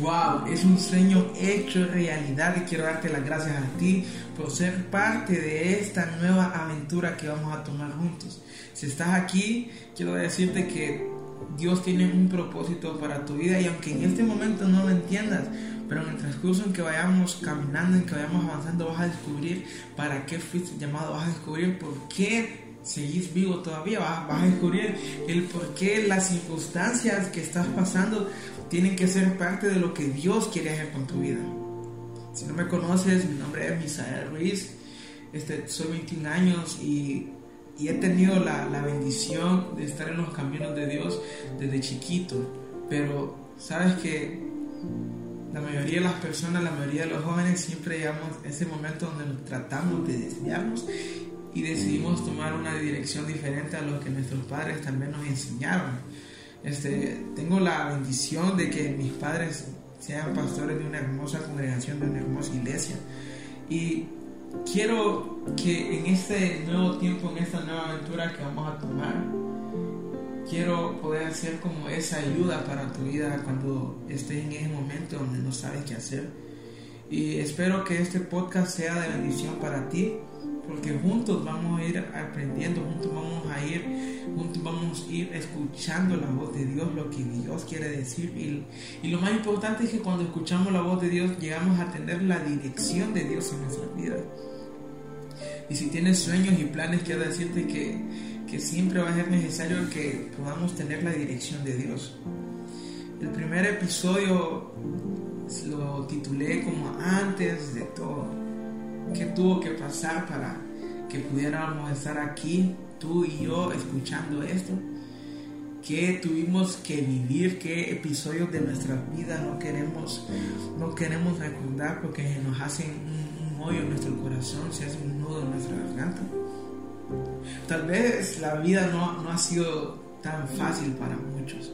Wow, es un sueño hecho realidad y quiero darte las gracias a ti por ser parte de esta nueva aventura que vamos a tomar juntos. Si estás aquí, quiero decirte que Dios tiene un propósito para tu vida y aunque en este momento no lo entiendas, pero en el transcurso en que vayamos caminando, en que vayamos avanzando, vas a descubrir para qué fuiste llamado, vas a descubrir por qué seguís vivo todavía, vas, a descubrir el por qué las circunstancias que estás pasando tienen que ser parte de lo que Dios quiere hacer con tu vida. Si no me conoces, mi nombre es Misael Ruiz, este, soy 21 años y, y he tenido la, la, bendición de estar en los caminos de Dios desde chiquito, pero sabes que la mayoría de las personas, la mayoría de los jóvenes siempre llegamos a ese momento donde tratamos de desviarnos y decidimos tomar una dirección diferente a lo que nuestros padres también nos enseñaron. Este, tengo la bendición de que mis padres sean pastores de una hermosa congregación, de una hermosa iglesia. Y quiero que en este nuevo tiempo, en esta nueva aventura que vamos a tomar, quiero poder ser como esa ayuda para tu vida cuando estés en ese momento donde no sabes qué hacer. Y espero que este podcast sea de bendición para ti porque juntos vamos a ir aprendiendo, juntos vamos a ir, juntos vamos a ir escuchando la voz de Dios, lo que Dios quiere decir. Y, y, lo más importante es que cuando escuchamos la voz de Dios llegamos a tener la dirección de Dios en nuestra vida. Y si tienes sueños y planes, quiero decirte que, que siempre va a ser necesario que podamos tener la dirección de Dios. El primer episodio lo titulé como antes de todo qué tuvo que pasar para que pudiéramos estar aquí, tú y yo, escuchando esto. ¿Qué tuvimos que vivir? ¿Qué episodios de nuestra vida no queremos, no queremos recordar porque nos hacen un, un hoyo en nuestro corazón, se hace un nudo en nuestra garganta? Tal vez la vida no, no ha sido tan fácil para muchos,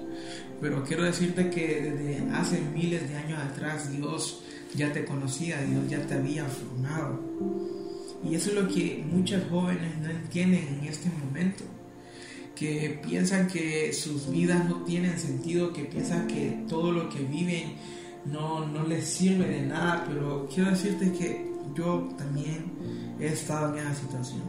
pero quiero decirte que desde hace miles de años atrás Dios ya te conocía, Dios ya te había formado. Y eso es lo que muchos jóvenes no entienden en este momento, que piensan que sus vidas no tienen sentido, que piensan que todo lo que viven no, no les sirve de nada, pero quiero decirte que yo también he estado en esa situación.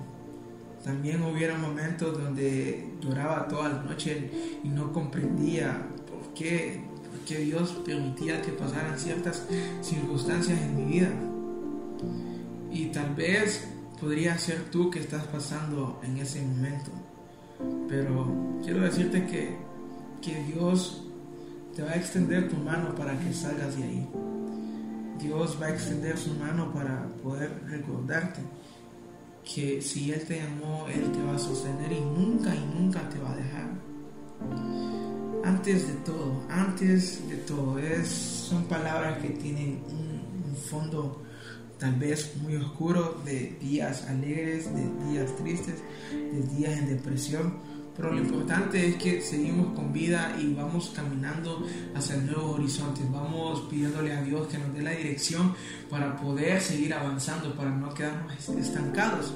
También hubiera momentos donde lloraba toda la noche y no comprendía por qué que Dios permitía que pasaran ciertas circunstancias en mi vida. Y tal vez podría ser tú que estás pasando en ese momento. Pero quiero decirte que, que Dios te va a extender tu mano para que salgas de ahí. Dios va a extender su mano para poder recordarte que si Él te amó, Él te va a sostener y nunca y nunca te va a dejar antes de todo, antes de todo, es, son palabras que tienen un, fondo tal vez muy oscuro de días alegres, de días tristes, de días en depresión. Pero lo importante es que seguimos con vida y vamos caminando hacia nuevos horizontes. Vamos pidiéndole a Dios que nos dé la dirección para poder seguir avanzando, para no quedarnos estancados.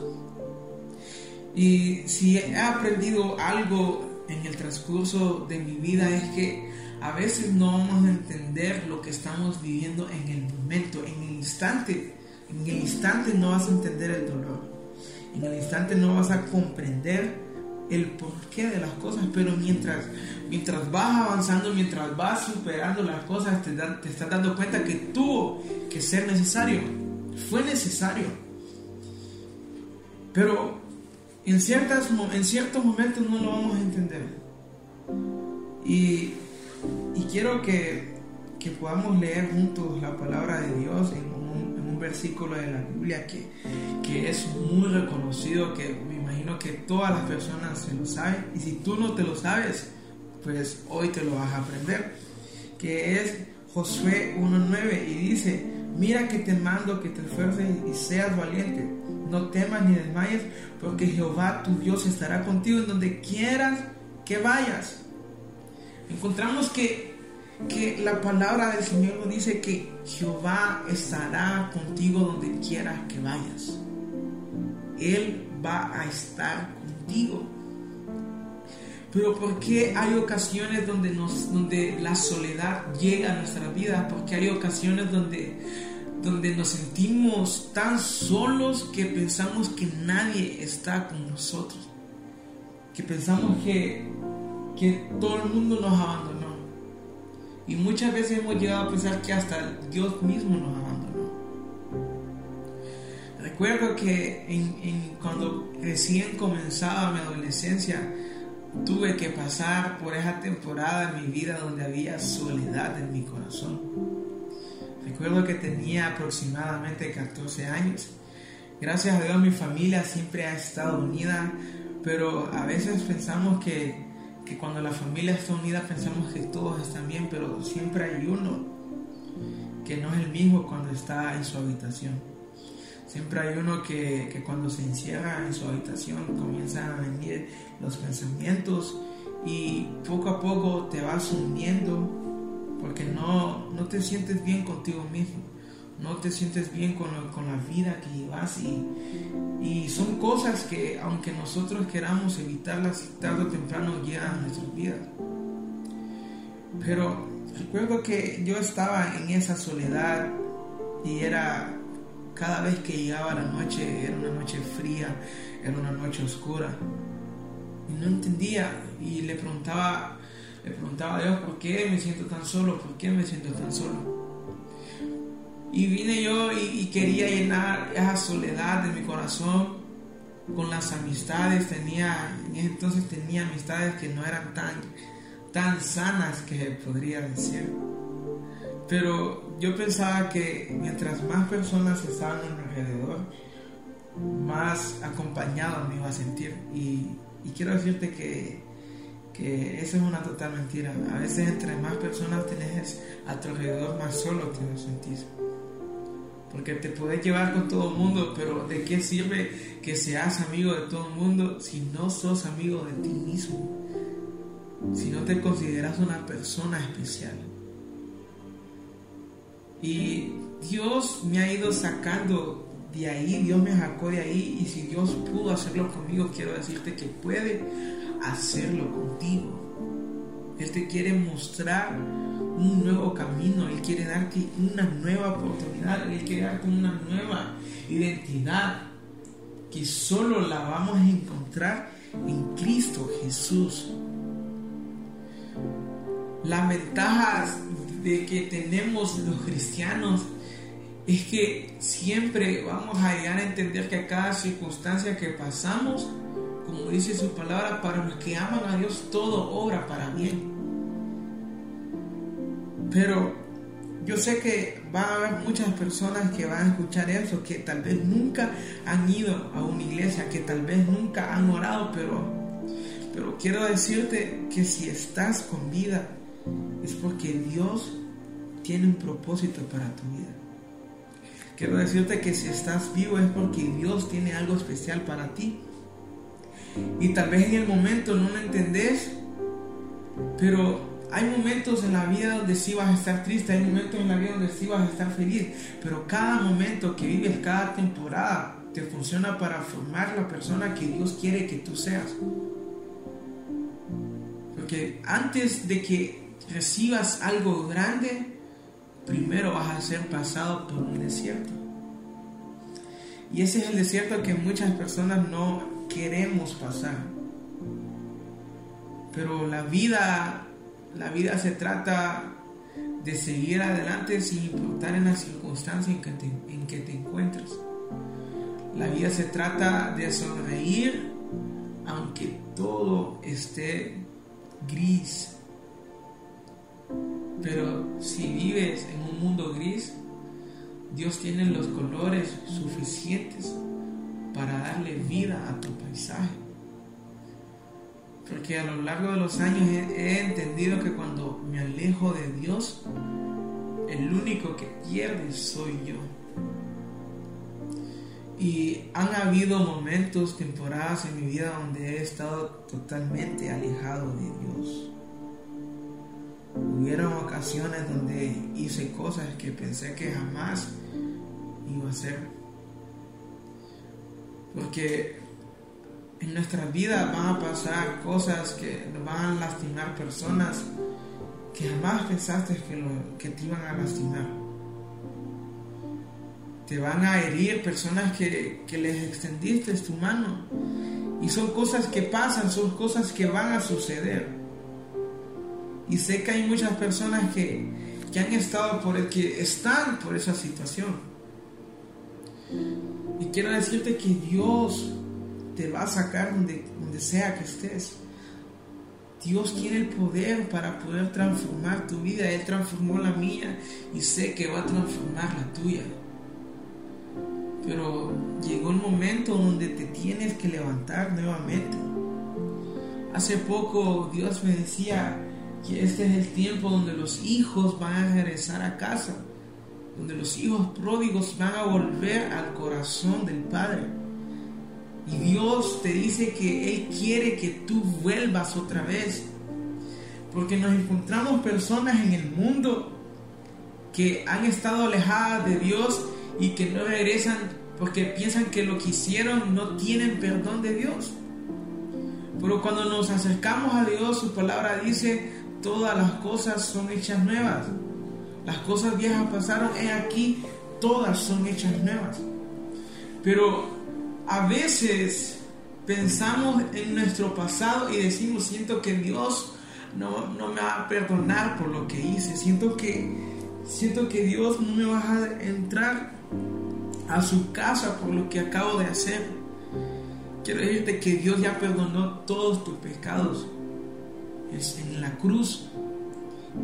Y si he aprendido algo en el transcurso de mi vida es que a veces no vamos a entender lo que estamos viviendo en el momento, en el instante. En el instante no vas a entender el dolor. En el instante no vas a comprender el porqué de las cosas, pero mientras, mientras vas avanzando, mientras vas superando las cosas, te, te estás dando cuenta que tuvo que ser necesario. Fue necesario. Pero en, ciertas, en ciertos momentos no lo vamos a entender. Y, y quiero que, que, podamos leer juntos la palabra de Dios en un, versículo de la Biblia que, que, es muy reconocido, que me imagino que todas las personas se lo saben. Y si tú no te lo sabes, pues hoy te lo vas a aprender. Que es Josué 1.9 y dice, mira que te mando que te esfuerces y seas valiente no temas ni desmayes, porque Jehová tu Dios estará contigo en donde quieras que vayas. Encontramos que, que la palabra del Señor nos dice que Jehová estará contigo donde quieras que vayas. Él va a estar contigo. Pero ¿por qué hay ocasiones donde, nos, donde la soledad llega a nuestra vida? Porque hay ocasiones donde, donde nos sentimos tan solos que pensamos que nadie está con nosotros. Que pensamos que, que todo el mundo nos abandonó. Y muchas veces hemos llegado a pensar que hasta Dios mismo nos abandonó. Recuerdo que en, cuando recién comenzaba mi adolescencia, tuve que pasar por esa temporada en mi vida donde había soledad en mi corazón. Recuerdo que tenía aproximadamente 14 años. Gracias a Dios mi familia siempre ha estado unida, pero a veces pensamos que, que cuando la familia está unida pensamos que todos están bien, pero siempre hay uno que no es el mismo cuando está en su habitación. Siempre hay uno que, cuando se encierra en su habitación comienzan a venir los pensamientos y poco a poco te vas hundiendo porque no, no te sientes bien contigo mismo, no te sientes bien con, con la vida que llevas y, y, son cosas que aunque nosotros queramos evitarlas, tarde o temprano llegan a nuestras vidas. Pero recuerdo que yo estaba en esa soledad y era cada vez que llegaba la noche era una noche fría, era una noche oscura. Y no entendía y le preguntaba, le preguntaba a Dios, ¿por qué me siento tan solo? ¿Por qué me siento tan solo? Y vine yo y, quería llenar esa soledad de mi corazón con las amistades. Tenía, en ese entonces tenía amistades que no eran tan, tan sanas que podría decir. Pero yo pensaba que mientras más personas estaban a mi alrededor, más acompañado me iba a sentir. Y, quiero decirte que, que eso es una total mentira. A veces entre más personas tenés a tu alrededor, más solo te a sentir. Porque te puedes llevar con todo el mundo, pero ¿de qué sirve que seas amigo de todo el mundo si no sos amigo de ti mismo? Si no te consideras una persona especial. Y Dios me ha ido sacando de ahí, Dios me sacó de ahí y si Dios pudo hacerlo conmigo, quiero decirte que puede hacerlo contigo. Él te quiere mostrar un nuevo camino, Él quiere darte una nueva oportunidad, Él quiere darte una nueva identidad que solo la vamos a encontrar en Cristo Jesús. Las ventajas de que tenemos los cristianos es que siempre vamos a llegar a entender que a cada circunstancia que pasamos, como dice su palabra, para los que aman a Dios todo obra para bien. Pero yo sé que va a haber muchas personas que van a escuchar eso, que tal vez nunca han ido a una iglesia, que tal vez nunca han orado, pero, pero quiero decirte que si estás con vida, es porque Dios tiene un propósito para tu vida. Quiero decirte que si estás vivo es porque Dios tiene algo especial para ti. Y tal vez en el momento no lo entendés, pero hay momentos en la vida donde sí vas a estar triste, hay momentos en la vida donde sí vas a estar feliz, pero cada momento que vives, cada temporada, te funciona para formar la persona que Dios quiere que tú seas. Porque antes de que recibas algo grande, primero vas a ser pasado por un desierto. Y ese es el desierto que muchas personas no queremos pasar. Pero la vida, la vida se trata de seguir adelante sin importar en la circunstancia en que te, en que te encuentres. La vida se trata de sonreír aunque todo esté gris, pero si vives en un mundo gris, Dios tiene los colores suficientes para darle vida a tu paisaje. Porque a lo largo de los años he, entendido que cuando me alejo de Dios, el único que pierde soy yo. Y han habido momentos, temporadas en mi vida donde he estado totalmente alejado de Dios. Hubieron ocasiones donde hice cosas que pensé que jamás iba a hacer. Porque en nuestra vida van a pasar cosas que nos van a lastimar personas que jamás pensaste que, lo, que te iban a lastimar. Te van a herir personas que, que les extendiste tu mano. Y son cosas que pasan, son cosas que van a suceder. Y sé que hay muchas personas que, que han estado por el, que están por esa situación. Y quiero decirte que Dios te va a sacar donde, donde sea que estés. Dios tiene el poder para poder transformar tu vida. Él transformó la mía y sé que va a transformar la tuya. Pero llegó el momento donde te tienes que levantar nuevamente. Hace poco Dios me decía que este es el tiempo donde los hijos van a regresar a casa, donde los hijos pródigos van a volver al corazón del Padre. Y Dios te dice que Él quiere que tú vuelvas otra vez. Porque nos encontramos personas en el mundo que han estado alejadas de Dios y que no regresan porque piensan que lo que hicieron no tienen perdón de Dios. Pero cuando nos acercamos a Dios, su palabra dice, todas las cosas son hechas nuevas. Las cosas viejas pasaron, he aquí, todas son hechas nuevas. Pero a veces pensamos en nuestro pasado y decimos, siento que Dios no, me va a perdonar por lo que hice, siento que, siento que Dios no me va a entrar a su casa por lo que acabo de hacer. Quiero decirte que Dios ya perdonó todos tus pecados es en la cruz.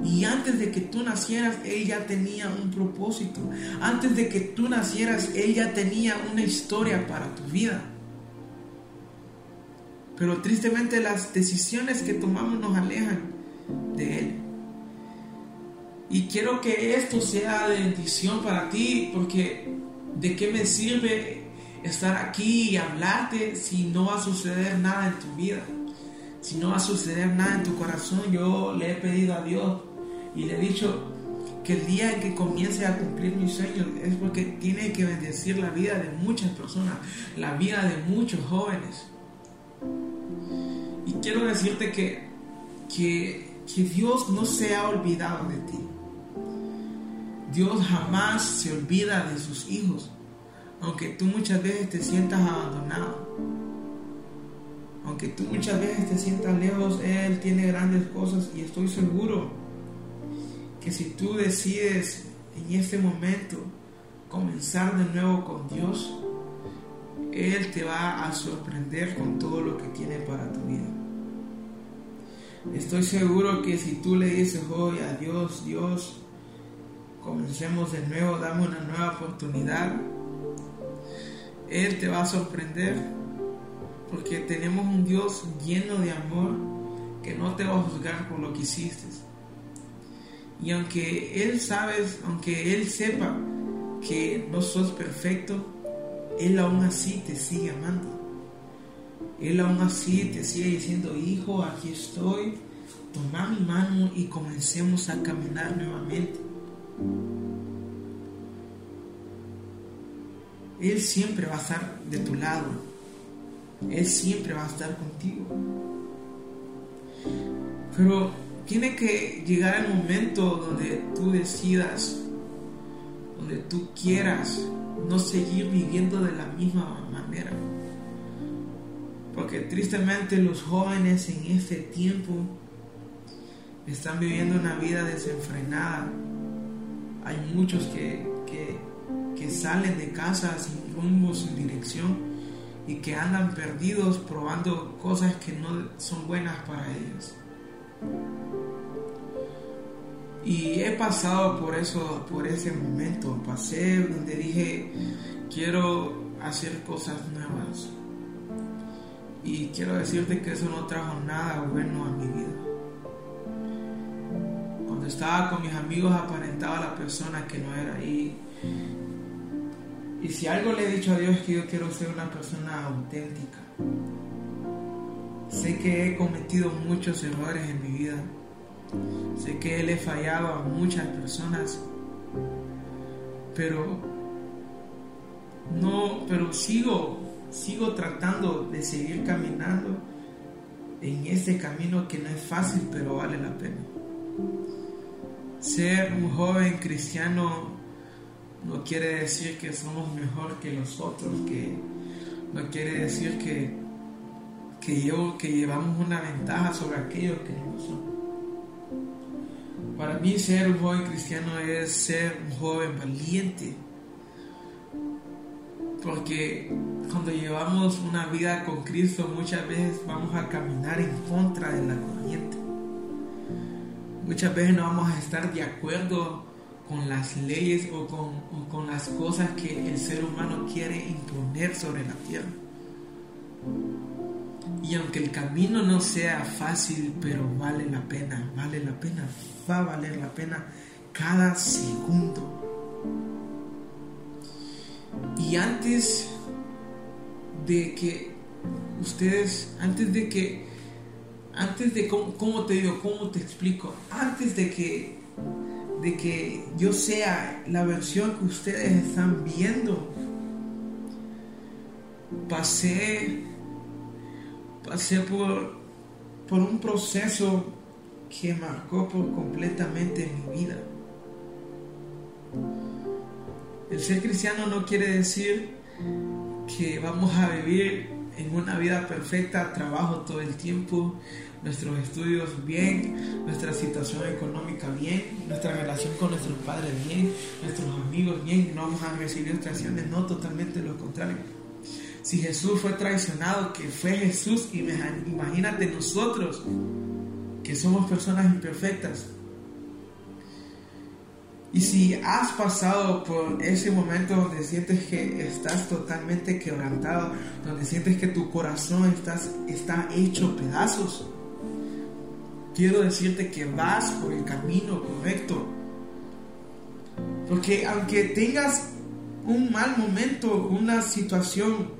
Y antes de que tú nacieras, Él ya tenía un propósito. Antes de que tú nacieras, Él ya tenía una historia para tu vida. Pero tristemente las decisiones que tomamos nos alejan de Él. Y quiero que esto sea de bendición para ti, porque ¿de qué me sirve estar aquí y hablarte si no va a suceder nada en tu vida? Si no va a suceder nada en tu corazón, yo le he pedido a Dios y le he dicho que el día en que comience a cumplir mis sueños es porque tiene que bendecir la vida de muchas personas, la vida de muchos jóvenes. Y quiero decirte que, que, que Dios no se ha olvidado de ti. Dios jamás se olvida de sus hijos, aunque tú muchas veces te sientas abandonado aunque tú muchas veces te sientas lejos, Él tiene grandes cosas y estoy seguro que si tú decides en este momento comenzar de nuevo con Dios, Él te va a sorprender con todo lo que tiene para tu vida. Estoy seguro que si tú le dices hoy a Dios, Dios, comencemos de nuevo, dame una nueva oportunidad, Él te va a sorprender porque tenemos un Dios lleno de amor que no te va a juzgar por lo que hiciste. Y aunque Él sabe, aunque Él sepa que no sos perfecto, Él aún así te sigue amando. Él aún así te sigue diciendo, hijo, aquí estoy, toma mi mano y comencemos a caminar nuevamente. Él siempre va a estar de tu lado. Él siempre va a estar contigo. Pero tiene que llegar el momento donde tú decidas, donde tú quieras no seguir viviendo de la misma manera. Porque tristemente los jóvenes en este tiempo están viviendo una vida desenfrenada. Hay muchos que, que, que salen de casa sin rumbo, sin dirección y que andan perdidos probando cosas que no son buenas para ellos. Y he pasado por eso, por ese momento. Pasé donde dije, quiero hacer cosas nuevas. Y quiero decirte que eso no trajo nada bueno a mi vida. Cuando estaba con mis amigos aparentaba la persona que no era. Y y si algo le he dicho a Dios es que yo quiero ser una persona auténtica. Sé que he cometido muchos errores en mi vida. Sé que le he fallado a muchas personas. Pero no, pero sigo sigo tratando de seguir caminando en ese camino que no es fácil, pero vale la pena. Ser un joven cristiano no quiere decir que somos mejor que los otros, que no quiere decir que, que, yo, que llevamos una ventaja sobre aquellos que no son. Para mí ser un joven cristiano es ser un joven valiente. Porque cuando llevamos una vida con Cristo muchas veces vamos a caminar en contra de la corriente. Muchas veces no vamos a estar de acuerdo con las leyes o con, o con las cosas que el ser humano quiere imponer sobre la tierra. Y aunque el camino no sea fácil, pero vale la pena, vale la pena, va a valer la pena cada segundo. Y antes de que ustedes, antes de que, antes de, ¿cómo, te digo? ¿Cómo te explico? Antes de que, de que yo sea la versión que ustedes están viendo, pasé pasé por, por un proceso que marcó por completamente mi vida. El ser cristiano no quiere decir que vamos a vivir en una vida perfecta, trabajo todo el tiempo, nuestros estudios bien, nuestra situación económica bien, nuestra relación con nuestros padres bien, nuestros amigos bien, no vamos a recibir distracciones, no, totalmente lo contrario si Jesús fue traicionado, que fue Jesús, imagínate nosotros, que somos personas imperfectas. Y si has pasado por ese momento donde sientes que estás totalmente quebrantado, donde sientes que tu corazón está hecho pedazos, quiero decirte que vas por el camino correcto. Porque aunque tengas un mal momento, una situación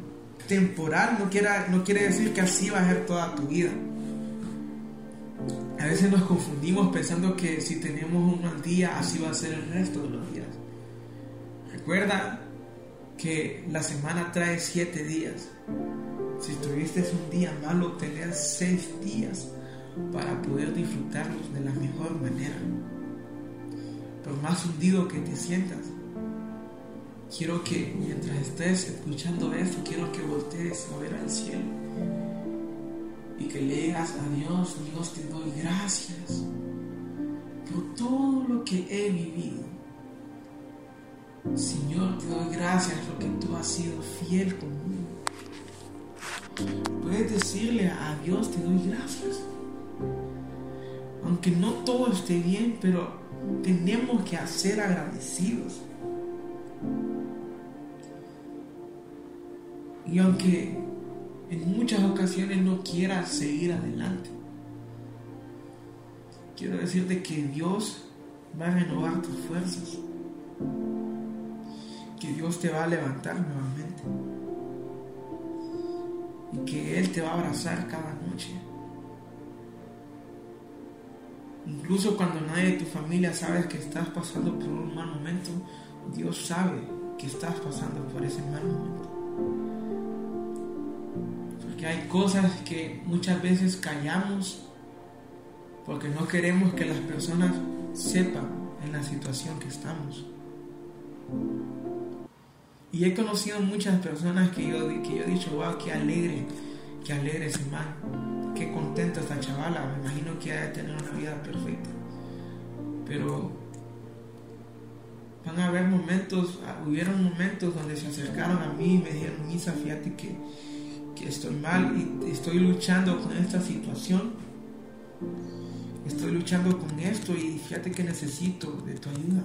temporal no, no quiere decir que así va a ser toda tu vida. A veces nos confundimos pensando que si tenemos un mal día, así va a ser el resto de los días. Recuerda que la semana trae siete días. Si tuviste un día malo, tener seis días para poder disfrutarlos de la mejor manera. Por más hundido que te sientas, quiero que mientras estés escuchando esto, quiero que voltees a ver al cielo y que le digas a Dios, Dios te doy gracias por todo lo que he vivido. Señor, te doy gracias porque tú has sido fiel conmigo. Puedes decirle a Dios, te doy gracias. Aunque no todo esté bien, pero tenemos que ser agradecidos. Y aunque en muchas ocasiones no quieras seguir adelante, quiero decirte que Dios va a renovar tus fuerzas, que Dios te va a levantar nuevamente. Y que Él te va a abrazar cada noche. Incluso cuando nadie de tu familia sabe que estás pasando por un mal momento, Dios sabe que estás pasando por ese mal momento hay cosas que muchas veces callamos porque no queremos que las personas sepan en la situación que estamos. Y he conocido muchas personas que yo, que yo he dicho, wow, qué alegre, qué alegre ese man, qué contenta esta chavala, me imagino que ha de tener una vida perfecta. Pero van a haber momentos, hubieron momentos donde se acercaron a mí y me dijeron, Misa, fíjate que estoy mal y estoy luchando con esta situación. Estoy luchando con esto y fíjate que necesito de tu ayuda.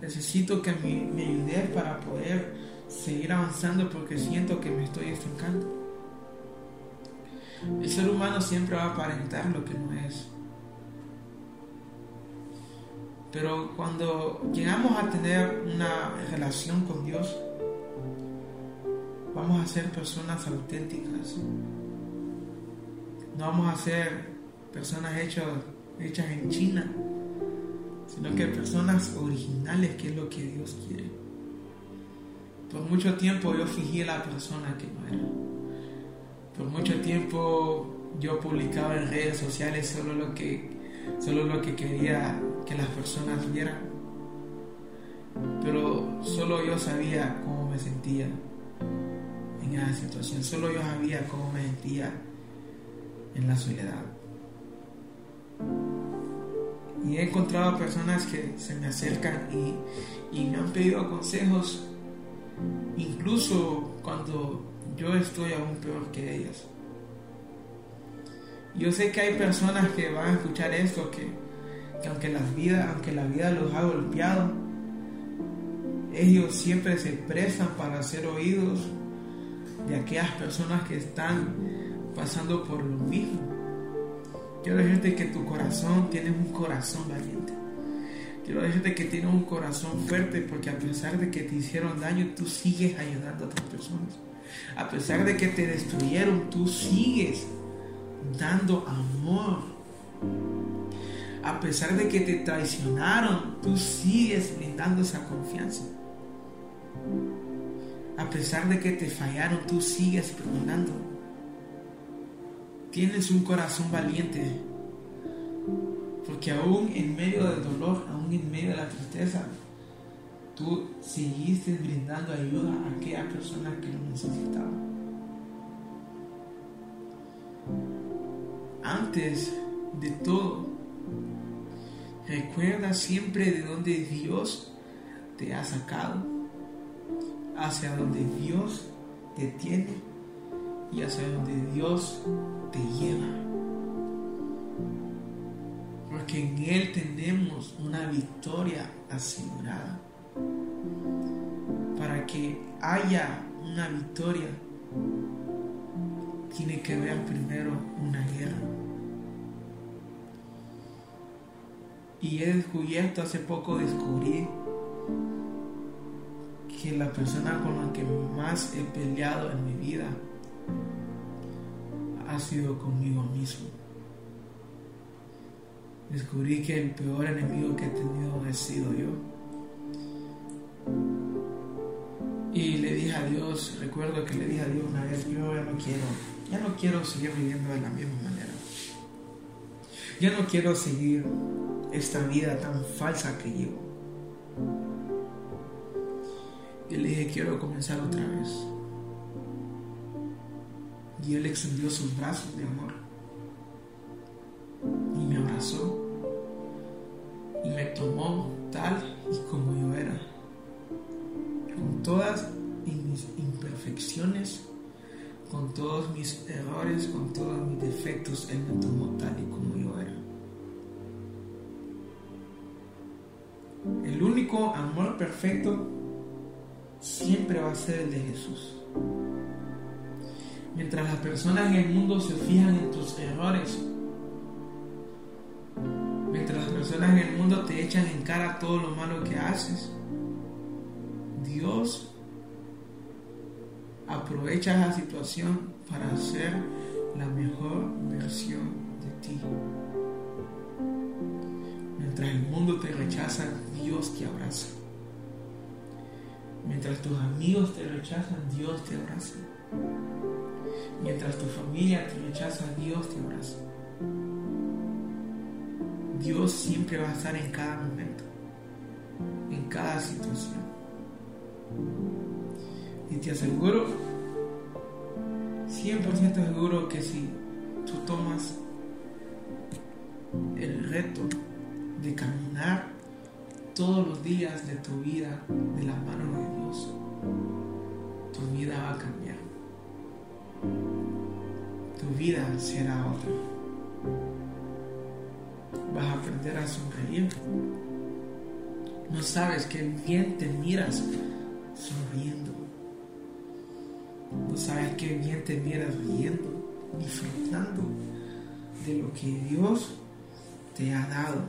Necesito que me, me ayudes para poder seguir avanzando porque siento que me estoy estancando. El ser humano siempre va a aparentar lo que no es. Pero cuando llegamos a tener una relación con Dios, vamos a ser personas auténticas. No vamos a ser personas hechas, hechas en China, sino que personas originales, que es lo que Dios quiere. Por mucho tiempo yo fingí la persona que no era. Por mucho tiempo yo publicaba en redes sociales solo lo que, solo lo que quería que las personas vieran. Pero solo yo sabía cómo me sentía en esa situación. Solo yo sabía cómo me sentía en la soledad. Y he encontrado personas que se me acercan y, y me han pedido consejos, incluso cuando yo estoy aún peor que ellas. Yo sé que hay personas que van a escuchar esto, que, que aunque, la vida, aunque la vida los ha golpeado, ellos siempre se prestan para ser oídos de aquellas personas que están pasando por lo mismo. Quiero decirte que tu corazón tiene un corazón valiente. Quiero decirte que tienes un corazón fuerte porque a pesar de que te hicieron daño, tú sigues ayudando a otras personas. A pesar de que te destruyeron, tú sigues dando amor. A pesar de que te traicionaron, tú sigues brindando esa confianza. A pesar de que te fallaron, tú sigues perdonando tienes un corazón valiente. Porque aún en medio del dolor, aún en medio de la tristeza, tú seguiste brindando ayuda a aquella persona que lo necesitaba. Antes de todo, recuerda siempre de dónde Dios te ha sacado, hacia donde Dios te tiene y hacia donde Dios te lleva. Porque en Él tenemos una victoria asegurada. Para que haya una victoria, tiene que haber primero una guerra. Y he descubierto, hace poco descubrí que la persona con la que más he peleado en mi vida ha sido conmigo mismo. Descubrí que el peor enemigo que he tenido he sido yo. Y le dije a Dios, recuerdo que le dije a Dios una vez, yo ya no quiero, ya no quiero seguir viviendo de la misma manera. Ya no quiero seguir esta vida tan falsa que llevo. Y le dije, quiero comenzar otra vez. Y Él extendió sus brazos de amor y me abrazó y me tomó tal y como yo era, con todas mis imperfecciones, con todos mis errores, con todos mis defectos, Él me tomó tal y como yo era. El único amor perfecto siempre va a ser el de Jesús. Mientras las personas en el mundo se fijan en tus errores, mientras las personas en el mundo te echan en cara todo lo malo que haces, Dios aprovecha esa situación para hacer la mejor versión de ti. Mientras el mundo te rechaza, Dios te abraza. Mientras tus amigos te rechazan, Dios te abraza. Mientras tu familia te rechaza, Dios te abraza. Dios siempre va a estar en cada momento, en cada situación. Y te aseguro, 100% seguro que si tú tomas el reto de caminar todos los días de tu vida de la mano de Dios, tu vida va a cambiar tu vida será otra. Vas a aprender a sonreír. No sabes qué bien te miras sonriendo. No sabes qué bien te miras riendo, disfrutando de lo que Dios te ha dado.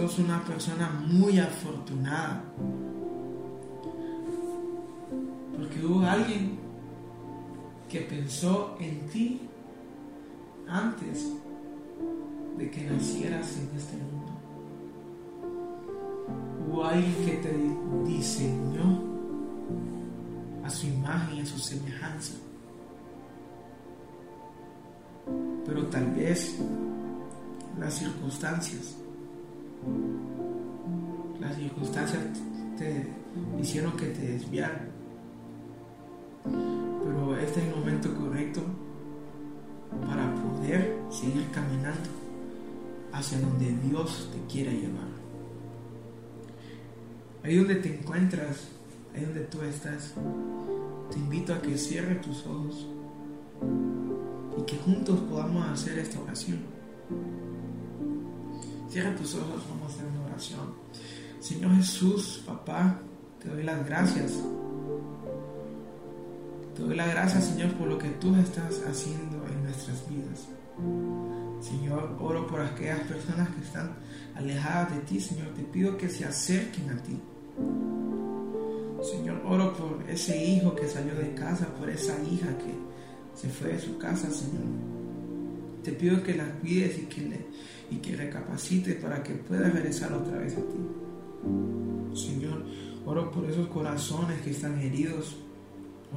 Sos una persona muy afortunada porque hubo alguien que pensó en ti antes de que nacieras en este mundo. Hubo alguien que te diseñó a su imagen y a su semejanza. Pero tal vez las circunstancias, hicieron que te desviaran. Pero este es el momento correcto para poder seguir caminando hacia donde Dios te quiere llevar. Ahí donde te encuentras, ahí donde tú estás, te invito a que cierres tus ojos y que juntos podamos hacer esta oración. Cierra tus ojos, vamos a hacer una oración. Señor Jesús, papá, te doy las gracias. Te doy las gracias, Señor, por lo que tú estás haciendo en nuestras vidas. Señor, oro por aquellas personas que están alejadas de ti, Señor. Te pido que se acerquen a ti. Señor, oro por ese hijo que salió de casa, por esa hija que se fue de su casa, Señor. Te pido que la cuides y que, le, y que recapacite para que pueda regresar otra vez a ti. Señor, oro por esos corazones que están heridos.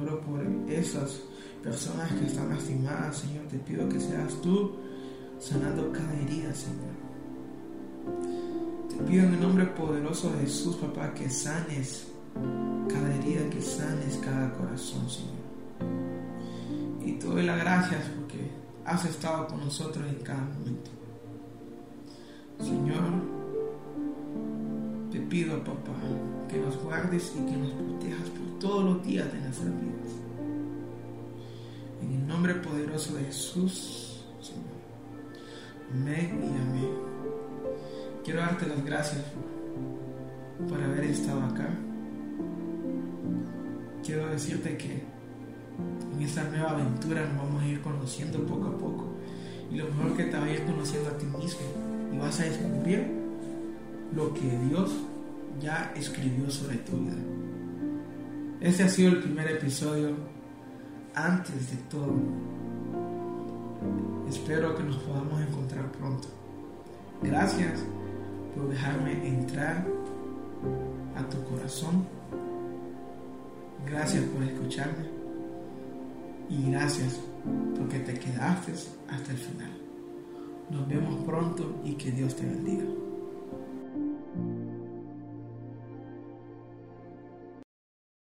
Oro por esas personas que están lastimadas, Señor. Te pido que seas tú sanando cada herida, Señor. Te pido en el nombre poderoso de Jesús, papá, que sanes cada herida, que sanes cada corazón, Señor. Y te doy las gracias porque has estado con nosotros en cada momento. Señor, te pido, papá, que nos guardes y que nos protejas por todos los días de nuestras vidas. En el nombre poderoso de Jesús, Señor. Amén y amén. Quiero darte las gracias por haber estado acá. Quiero decirte que en esta nueva aventura nos vamos a ir conociendo poco a poco. Y lo mejor que te va a ir conociendo a ti mismo. Y vas a descubrir lo que Dios ya escribió sobre tu vida. Este ha sido el primer episodio antes de todo. Espero que nos podamos encontrar pronto. Gracias por dejarme entrar a tu corazón. Gracias por escucharme. Y gracias porque te quedaste hasta el final. Nos vemos pronto y que Dios te bendiga.